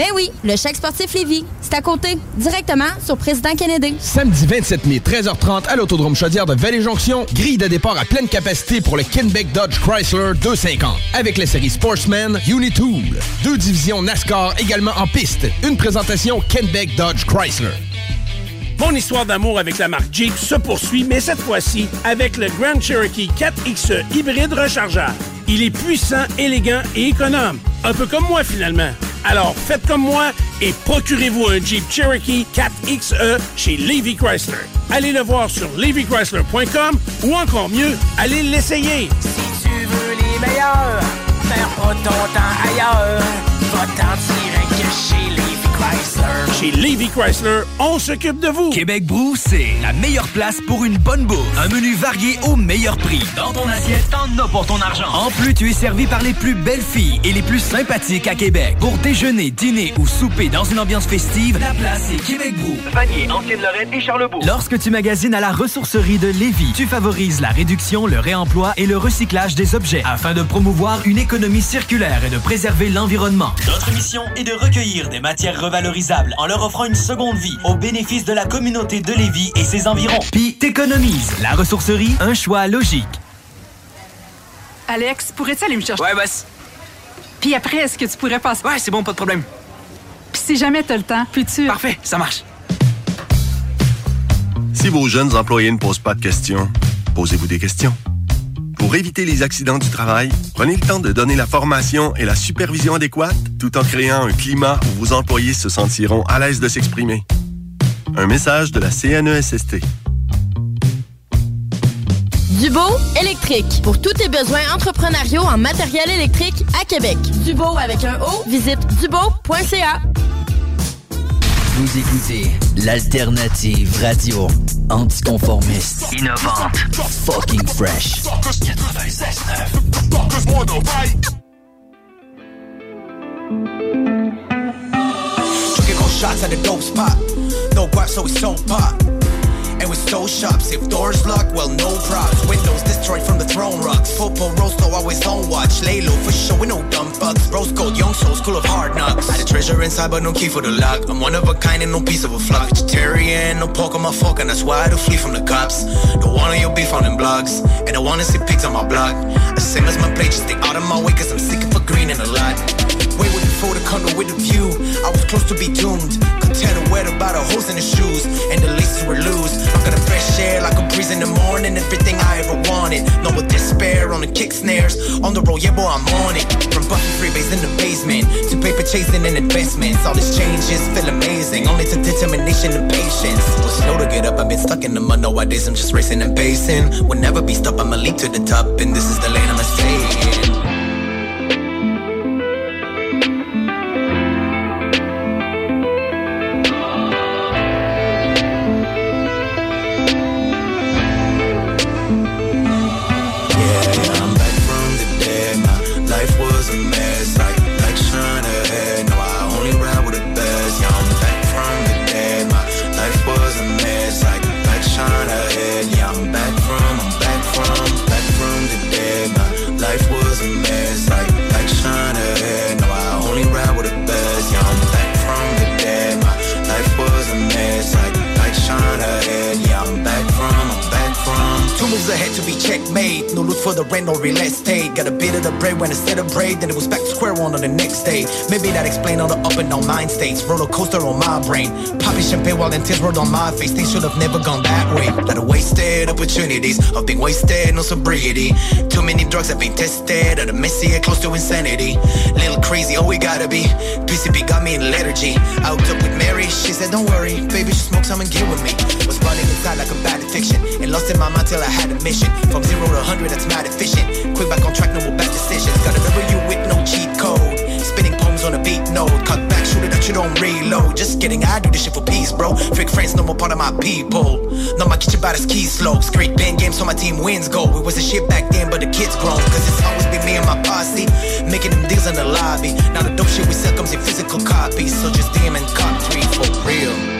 Ben oui, le chèque sportif Lévis. C'est à côté, directement sur Président Kennedy. Samedi 27 mai, 13h30 à l'Autodrome Chaudière de Vallée-Jonction. Grille de départ à pleine capacité pour le Kenbeck Dodge Chrysler 250. Avec la série Sportsman Unitool. Deux divisions NASCAR également en piste. Une présentation Kenbeck Dodge Chrysler. Mon histoire d'amour avec la marque Jeep se poursuit, mais cette fois-ci avec le Grand Cherokee 4XE hybride rechargeable. Il est puissant, élégant et économe. Un peu comme moi finalement. Alors faites comme moi et procurez-vous un Jeep Cherokee 4XE chez Levy Chrysler. Allez le voir sur levychrysler.com ou encore mieux, allez l'essayer. Si tu veux les meilleurs, perds pas ton temps ailleurs. Va-t'en direct chez Lévi Chrysler. Chez Levy Chrysler, on s'occupe de vous. Québec Brou, c'est la meilleure place pour une bonne bouffe. Un menu varié au meilleur prix. Dans ton assiette, t'en as pour ton argent. En plus, tu es servi par les plus belles filles et les plus sympathiques à Québec. Pour déjeuner, dîner ou souper dans une ambiance festive, la place est Québec Brou. Vanier, Ancienne-Lorraine et Charlebourg. Lorsque tu magasines à la ressourcerie de Lévis, tu favorises la réduction, le réemploi et le recyclage des objets afin de promouvoir une économie circulaire et de préserver l'environnement. Notre mission est de recueillir des matières revalorisables en leur offrant une seconde vie au bénéfice de la communauté de Lévis et ses environs. Puis t'économises. La ressourcerie, un choix logique. Alex, pourrais-tu aller me chercher? Ouais, boss. Puis après, est-ce que tu pourrais passer? Ouais, c'est bon, pas de problème. Puis si jamais t'as le temps, peux-tu... Parfait, ça marche. Si vos jeunes employés ne posent pas de questions, posez-vous des questions. Pour éviter les accidents du travail, prenez le temps de donner la formation et la supervision adéquate tout en créant un climat où vos employés se sentiront à l'aise de s'exprimer. Un message de la CNESST. Dubo électrique. Pour tous tes besoins entrepreneuriaux en matériel électrique à Québec. Dubo avec un O, visite dubo.ca. Vous écoutez l'alternative radio anticonformiste, innovante, fucking fresh. 96.9. Drinking cold shots at the dope spot. No guap, so we so pop. And we stole shops. If doors locked, well, no props. Windows destroyed from the throne rocks. Football rosto, always on watch. Lay low for sure, we no dumb bugs. Rose gold, young souls, school of hard knocks. Had a treasure inside, but no key for the lock. I'm one of a kind and no piece of a flock. Vegetarian, no pork on my fork, and that's why I do flee from the cops. Don't want your beef on them blogs. And I wanna see pigs on my blog. The same as my plate, just stay out of my way, cause I'm of a green and a lot. With before the condo with the view. I was close to be doomed. Could tell the weather by the holes in the shoes. And the laces were loose. I got a fresh air like a breeze in the morning. Everything I ever wanted. No more despair on the kick snares. On the road, yeah, boy, I'm on it. From busting freeways in the basement to paper chasing and investments. All these changes feel amazing. Only to determination and patience. Was slow to get up, I've been stuck in the mud. No ideas. I'm just racing and pacing. Will never be stopped, I'ma leap to the top. And this is the lane I'ma stay for the rent or real estate. Got a bit of the bread when of bread, then it was back to square one on the next day. Maybe that explain all the up and down mind states. Roller coaster on my brain. Popping champagne while then tears rolled on my face. Things should have never gone that way. Lot of wasted opportunities of being wasted, no sobriety. Too many drugs have been tested. At a messy close to insanity. Little crazy, oh we gotta be. PCP got me in liturgy. Out up with Mary, she said don't worry, baby, just smoke some and get with me. Was running inside like a bad addiction, and lost in my mind till I had a mission. From zero to hundred, that's mad efficient. Quick back on track, no more bad decisions. Gotta remember you with no cheat code. Spinning poems on a beat note. Cut back, shoot it that you don't reload. Just kidding, I do this shit for peace, bro. Fake friends, no more part of my people. No, my kitchen about his key slopes. Great band games, so my team wins go. It was a shit back then, but the kids grown. Cause it's always been me and my posse. Making them deals in the lobby. Now the dope shit we sell comes in physical copies. So just DM and cop three for real.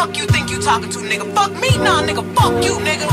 Fuck you think you talking to, nigga? Fuck me, nah, nigga. Fuck you, nigga.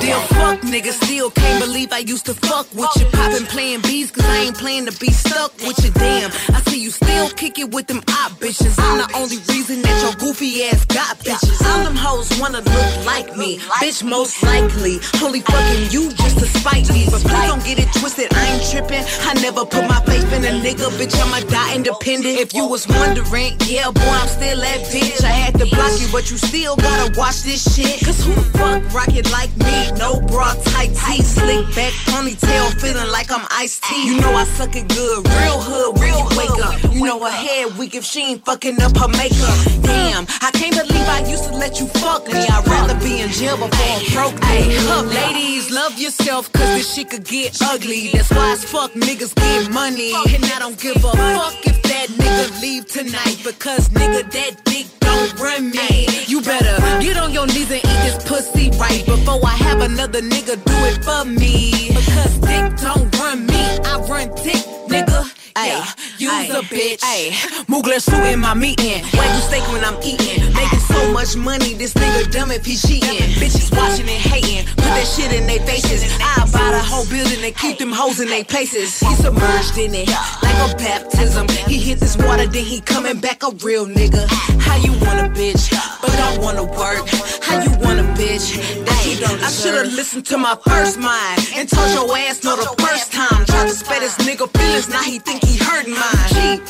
Damn, fuck, nigga. Still can't believe I used to fuck with you. Poppin' playing bees, cause I ain't playing to be stuck with you. Damn, I see you still kick it with them op bitches. I'm the only reason that your goofy ass got bitches. All them hoes wanna look like me. Bitch, most likely. Holy fucking you just to spite me. But please don't get it twisted, I ain't trippin'. I never put my faith in a nigga, bitch. I'ma die independent. If you was wondering, yeah, boy, I'm still that bitch. I had to block you, but you still gotta watch this shit. Cause who the fuck rock it like me? No bra, tight tee, slick back, ponytail, feeling like I'm iced tea. You know I suck it good, real hood, real wake up. You know her head weak if she ain't fucking up her makeup. Damn, I can't believe I used to let you fuck me. I'd rather be in jail before I'm broke. Hey, up, ladies, love yourself, cause this shit could get ugly. That's why as fuck niggas get money. And I don't give a fuck if that nigga leave tonight, because nigga, that dick don't run me. You better get on your knees and eat this pussy right before I have another nigga do it for me. Because dick don't run me, I run dick, nigga. Ay, use a bitch. Ay, Mugler in my meeting. Wagyu steak when I'm eating. Making so much money, this nigga dumb if he cheating. Bitches watching and hating. Put that shit in their faces. I buy the whole building and keep them hoes in their places. He submerged in it like a baptism. He hit this water, then he coming back a real nigga. How you want a bitch, but don't wanna work? How you want a bitch that you don't I should've listened to my first mind and told your ass no the first time. Tried to spare this nigga feelings, now he think he hurt mine. Cheap.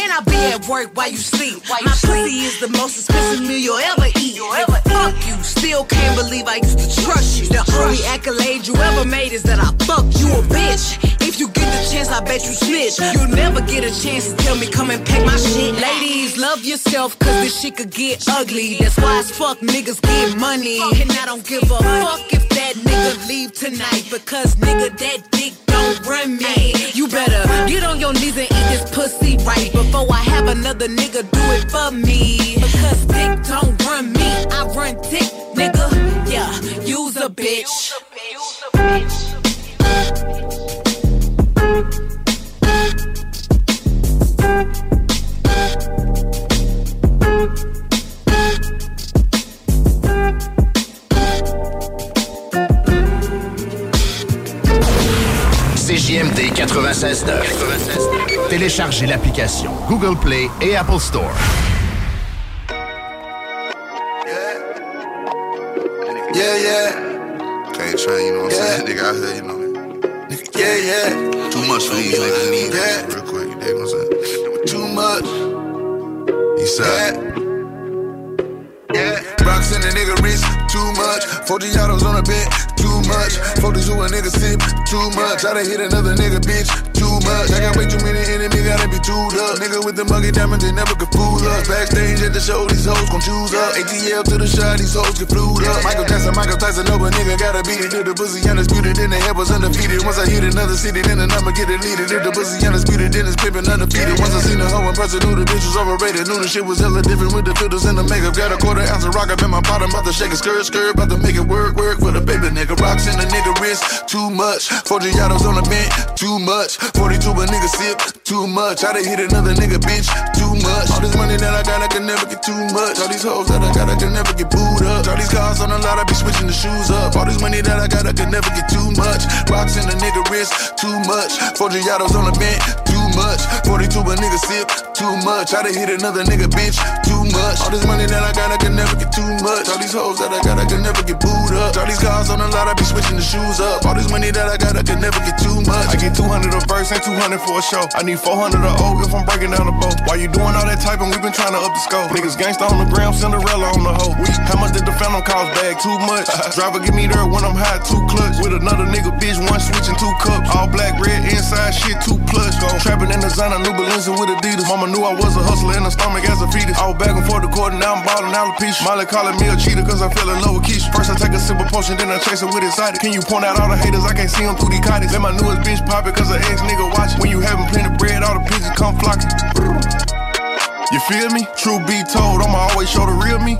And I be at work while you sleep. My pussy is the most expensive meal you'll ever eat. Nigga, fuck you. Still can't believe I used to trust you. The only accolade you ever made is that I fucked you a bitch. Get the chance, I bet you snitch. You'll never get a chance to tell me come and pack my shit. Ladies, love yourself, cause this shit could get ugly. That's why as fuck niggas get money. And I don't give a fuck if that nigga leave tonight. Because nigga, that dick don't run me. You better get on your knees and eat this pussy right before I have another nigga do it for me. Because dick don't run me, I run dick, nigga. Yeah, use a bitch. CJMD 96.9. Téléchargez l'application Google Play et Apple Store. Yeah, yeah. Can't train, you know what I'm saying? Nigga out here, you know. Yeah, yeah. Too much for these niggas need that real quick, you dig what I'm saying? Eastside. Yeah. yeah. Rocks in the nigga wrist, too much. 40 autos on a bit, too much. 40 to a nigga sip, too much. I done hit another nigga, bitch, too much. I got way too many enemies, gotta be tooed up. Nigga with the muggy diamonds, they never could fool us. Backstage at the show, these hoes gon' choose up. ATL to the shot, these hoes get flued up. Michael Jackson, Michael Tyson, no, but nigga gotta beat it. If the pussy undisputed, then the head was undefeated. Once I hit another city, then the number get deleted. If the pussy undisputed, then it's pimpin' undefeated. Once I seen the hoe in person, knew the bitch was overrated. Knew the shit was hella different with the filters and the makeup. Got a quarter ounce of rock up in my bottom, about to shake a skirt, skirt, about to make it work, work for the baby nigga. Rocks in the nigga wrist, too much. 40 autos on the bench, too much. 42 a nigga sip, too much. I done hit another nigga, bitch, too much. All this money that I got, I can never get too much. All these hoes that I got, I can never get booed up. All these cars on the lot, I be switching the shoes up. All this money that I got, I can never get too much. Rocks in the nigga wrist, too much. 40 autos on the bench, too much. 42 a nigga sip, too much. I done hit another nigga, bitch, too much. All this money that I got, I can never get too much. All these hoes that I got, I can never get booed up. All these cars on the lot, I be switching the shoes up. All this money that I got, I can never get too much. I get 200 a verse, ain't 200 for a show. I need 400 a O if I'm breaking down the boat. While you doing all that typing, we been trying to up the scope. Niggas gangsta on the gram, Cinderella on the hoe. How much did the phantom cost bag? Too much. Driver give me there when I'm high, two clutch. With another nigga, bitch, one switching two cups. All black, red, inside shit, two plus. Go trapping in the designer, new Balenciaga with Adidas. Mama knew I was a hustler in the stomach as a fetus. I was back and forth the court, and now I'm ballin' alopecia. Molly calling me a cheater cause I fell in love with Keisha. First I take a sip of potion, then I chase it with excited. Can you point out all the haters? I can't see them through these cottage. Let my newest bitch pop it cause her ex nigga watch. When you having plenty of bread, all the pigeons come flocking. You feel me? True be told, I'ma always show the real me.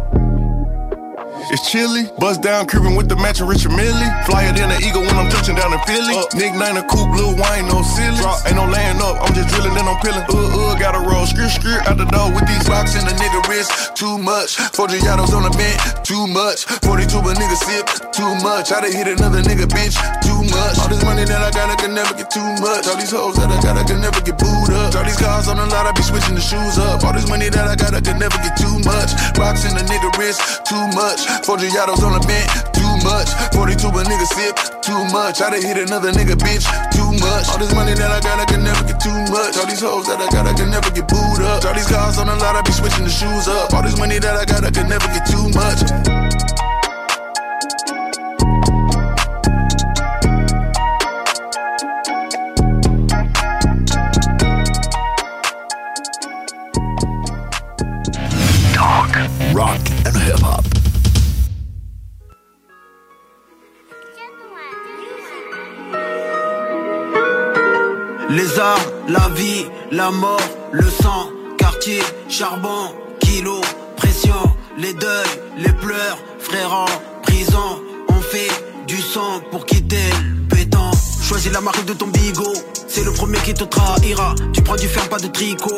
It's chilly. Bust down, creeping with the matching Richard Millie. Flyer than an eagle when I'm touching down in Philly. Uh, Nick Nine a coupe, blue wine, no silly. Drop, ain't no laying up, I'm just drilling, then I'm peeling. Uh, uh, gotta roll, skirt, skirt out the door with these rocks in the nigga wrist, too much. 40 autos on the bench, too much. 42 a nigga sip, too much. I done hit another nigga, bitch, too much. All this money that I got, I can never get too much. All these hoes that I got, I can never get booed up. All these cars on the lot, I be switching the shoes up. All this money that I got, I can never get too much. Rocks in the nigga wrist, too much. 40 autos on the bench, too much. 42 a nigga sip, too much. I done hit another nigga, bitch, too much. All this money that I got, I can never get too much. All these hoes that I got, I can never get booed up. All these cars on the lot, I be switching the shoes up. All this money that I got, I can never get too much. Les armes, la vie, la mort, le sang, quartier, charbon, kilo, pression, les deuils, les pleurs, frères en prison, on fait du sang pour quitter le béton. Choisis la marque de ton bigot, c'est le premier qui te trahira. Tu prends du fer, pas de tricot,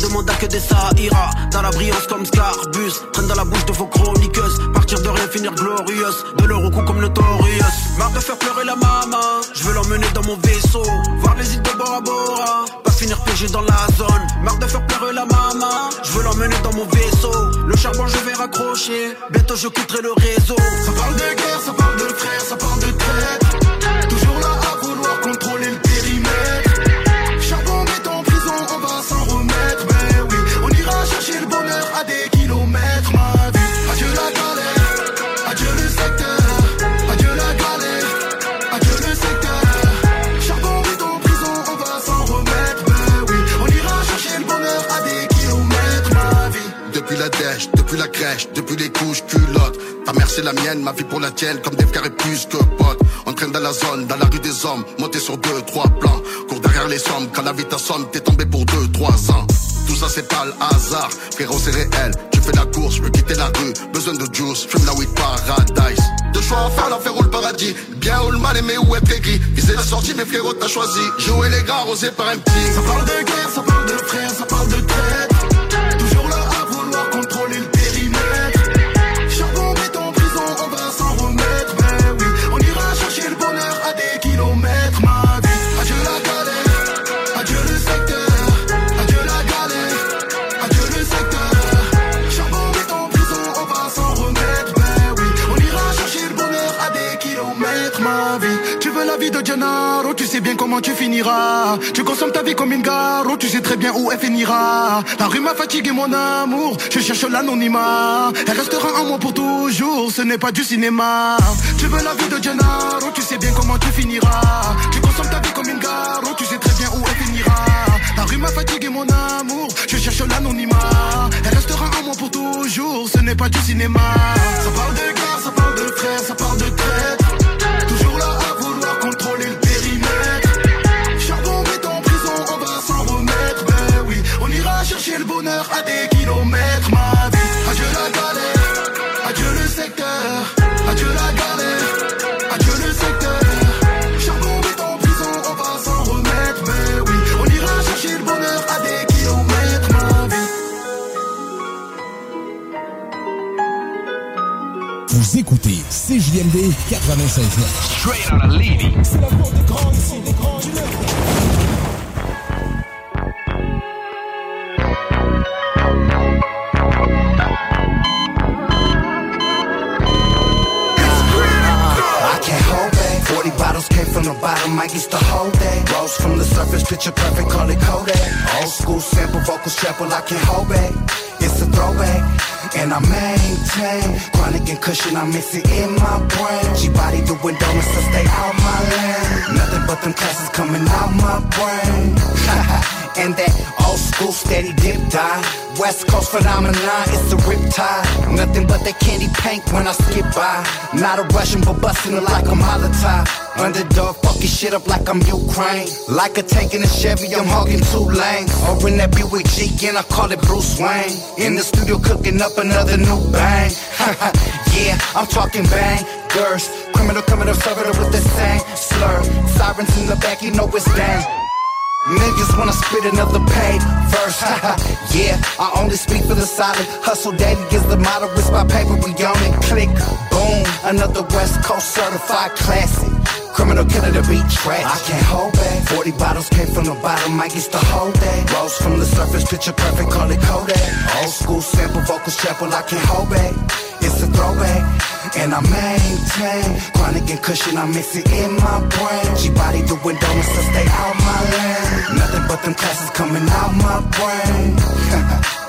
pas de mandat que des ça ira. Dans la brillance comme Scarbus, traîne dans la bouche de vos chroniqueuses. Partir de rien, finir glorieuse, de leur au cou comme Notorious. Marre de faire pleurer la maman, je veux l'emmener dans mon vaisseau, voir les îles de Bora Bora. Pas finir piégé dans la zone, marre de faire pleurer la maman, je veux l'emmener dans mon vaisseau. Le charbon je vais raccrocher, bientôt je quitterai le réseau. Ça parle de guerre, ça parle de frères, ça parle de traite. Depuis les couches culottes. Ta mère c'est la mienne, ma vie pour la tienne, comme des carrés plus que potes. On traîne dans la zone, dans la rue des hommes, monté sur deux, trois plans. Cours derrière les sommes, quand la vie t'assomme, t'es tombé pour deux, trois ans. Tout ça c'est pas le hasard, frérot c'est réel. Tu fais la course, je veux quitter la rue, besoin de juice, fume la weed paradise. Deux choix à faire, l'enfer ou le paradis. Bien ou le mal aimé ou être aigri. Viser la sortie, mais frérot t'as choisi. Jouer les gars, rosé par un petit. Ça parle de guerre, ça parle de frères, ça parle de traite. Tu sais bien comment tu finiras. Tu consommes ta vie comme une gare, tu sais très bien où elle finira. La rue m'a fatigué mon amour, je cherche l'anonymat. Elle restera en moi pour toujours, ce n'est pas du cinéma. Tu veux la vie de Gennaro, tu sais bien comment tu finiras. Tu consommes ta vie comme une gare, tu sais très bien où elle finira. La rue m'a fatigué mon amour, je cherche l'anonymat. Elle restera en moi pour toujours, ce n'est pas du cinéma. Ça parle de Vous écoutez CJMD 96 Straight out of Lady. C'est la cour des grands ici, des grands du I can't hold back. 40 bottles came from the bottom, I used to hold that. Rose from the surface, picture perfect, call it Kodak. Old school sample, vocals treble, I can't hold back. It's a throwback. And I maintain chronic and cushion, I mix it in my brain. G body doing donuts, so stay out my lane. Nothing but them classes coming out my brain. and that old school steady dip die. West Coast phenomenon, it's a riptide. Nothing but that candy paint when I skip by. Not a Russian, but busting it like a Molotov. Underdog, fucking shit up like I'm Ukraine. Like a tank in a Chevy, I'm hogging two lanes. Or in that Buick G, and I call it Bruce Wayne. In the studio cooking up another new bang. yeah, I'm talking bang. Girls, criminal coming up, serving with the same slur. Sirens in the back, you know it's dang. Niggas wanna spit another paid verse. yeah, I only speak for the solid. Hustle daddy gives the model, it's my paper, we on it. Click, boom, another West Coast certified classic. Criminal killer to beat trash. I can't hold back. 40 bottles came from the bottom, I used to hold that. Rose from the surface, picture perfect, call it Kodak. Old school sample, vocals treble, I can't hold back. It's a throwback. And I maintain chronic and cushion, I mix it in my brain. G body doing donuts, so stay out my lane. Nothing but them classes coming out my brain.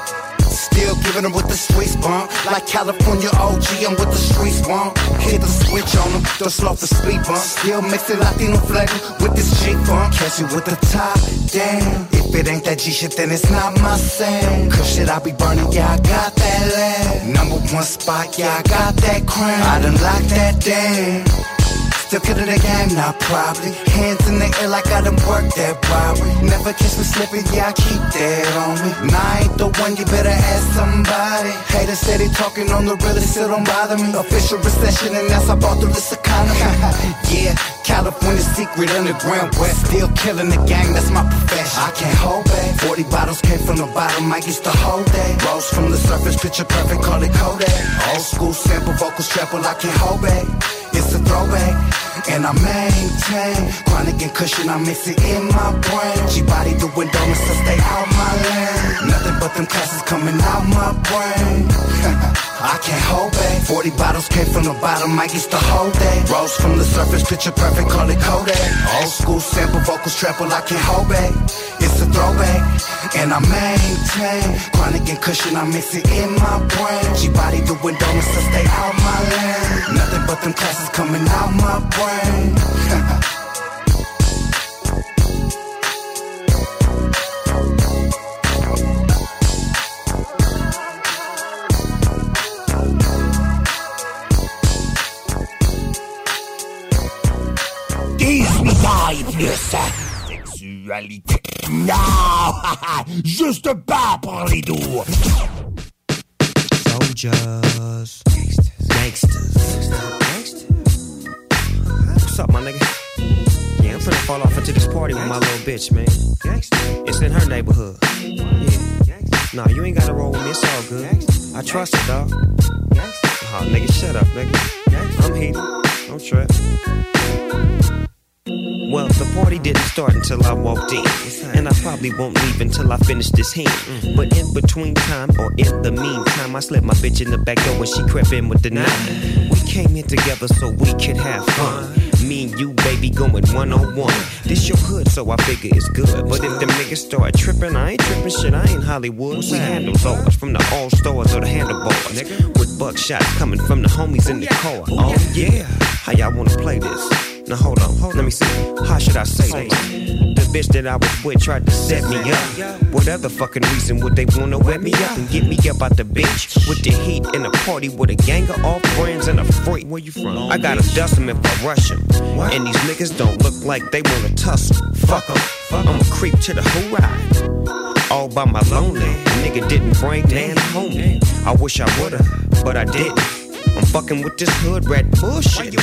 Still giving them with the streets bump. Like California OG, I'm with the streets bump. Hit the switch on them, don't slow the speed bump. Still mixing Latino flavor with this G funk. Catch you with the top, damn. If it ain't that G shit, then it's not my same. Cause shit, I be burning, yeah, I got that land. Number one spot, yeah, I got that crown. I done locked that damn. Still killing the game, not probably. Hands in the air like I done worked that robbery. Never catch me slipping, yeah, I keep that on me. Nah, I ain't the one, you better ask somebody. Haters steady talking on the real, it still don't bother me. Official recession, and that's I brought through this economy. yeah, California secret underground west. Still killing the gang, that's my profession. I can't hold back. 40 bottles came from the bottom, I used to hold that. Rose from the surface, picture perfect, call it Kodak. Old school sample, vocals treble, I can't hold back. It's a throwback. And I maintain chronic and cushion, I mix it in my brain. G body doing donuts, so stay out my lane. Nothing but them classes coming out my brain. I can't hold back. 40 bottles came from the bottom, I used the whole day Rose from the surface, picture perfect, call it Kodak. Old school sample, vocals treble, I can't hold back. It's a throwback. And I maintain chronic and cushion, I mix it in my brain. G body doing donuts, so stay out my lane. Nothing but them classes coming out my brain. De sa sexualité. Non! Juste pas pour les doux! Soldiers. Gangsters. What's up, my nigga? Yeah, I'm finna fall off into this party with my little bitch, man. It's in her neighborhood. Yeah. Nah, you ain't gotta roll with me, it's all good. I trust her, dog. Oh, nigga, shut up, nigga. I'm heated. Don't trip. Well, the party didn't start until I walked in. And I probably won't leave until I finish this hand. But in between time or in the meantime, I slipped my bitch in the back door when she crept in with the nine. We came in together so we could have fun. Me and you, baby, going one on one. This your hood, so I figure it's good. But if the niggas start tripping, I ain't tripping shit. I ain't Hollywood. We handle ours from the all stars or the handlebars. Nigga. With buckshots coming from the homies in the oh, car. Oh, oh yeah, how y'all wanna play this? Now hold on, hold let me see. How should I say this? The bitch that I was with tried to set me up. What other fucking reason would they wanna wet me up and get me up out the bitch? with the heat in a party with a gang of off friends and a freak? Where you from? I gotta dust them if I rush them. And these niggas don't look like they wanna tussle. Fuck them. I'm a creep to the whole ride. All by my lonely. Nigga didn't bring Nan home. I wish I would've, but I didn't. I'm fucking with this hood rat bullshit.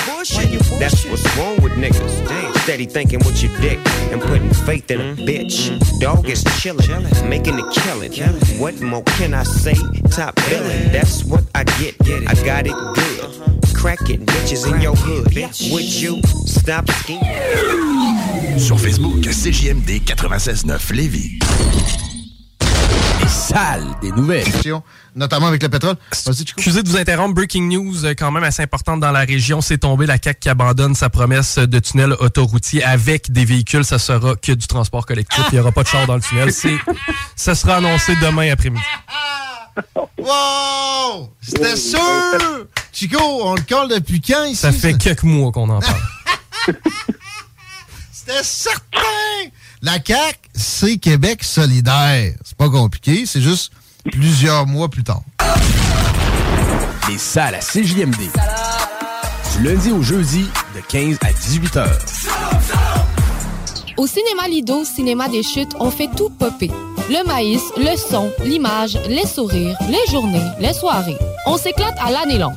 That's what's wrong with niggas. Steady thinking with your dick and putting faith in a bitch. Dog is chillin', making a killing. What more can I say? Top billing. That's what I get. I got it good. Cracking bitches in your hood. Would you stop scheming? Sur Facebook, CJMD 96.9 Lévis. Salles des nouvelles. Notamment avec le pétrole. Excusez de vous interrompre. Breaking news, euh, quand même assez importante dans la région. C'est tombé la CAQ qui abandonne sa promesse de tunnel autoroutier avec des véhicules. Ça sera que du transport collectif. Il n'y aura pas de char dans le tunnel. C'est, ça sera annoncé demain après-midi. Wow! C'était sûr! Chico, on le colle depuis quand ici? Ça fait quelques mois qu'on en parle. C'était certain! La CAQ, c'est Québec solidaire. C'est pas compliqué, c'est juste plusieurs mois plus tard. Les salles à CJMD. Du lundi au jeudi, de 15 à 18 heures. Au cinéma Lido, cinéma des chutes, on fait tout popper. Le maïs, le son, l'image, les sourires, les journées, les soirées. On s'éclate à l'année longue.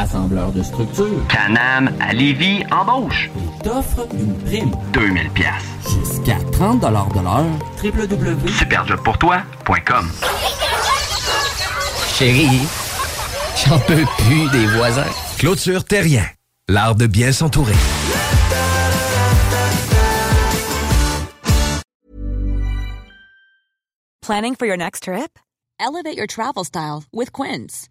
Assembleur de structure. Canam à Lévis embauche. Il t'offre une prime. 2000 pièces. Jusqu'à 30 de l'heure. www.superjobpourtoi.com Chérie, j'en peux plus des voisins. Clôture Terrien, l'art de bien s'entourer. Planning for your next trip? Elevate your travel style with Quince.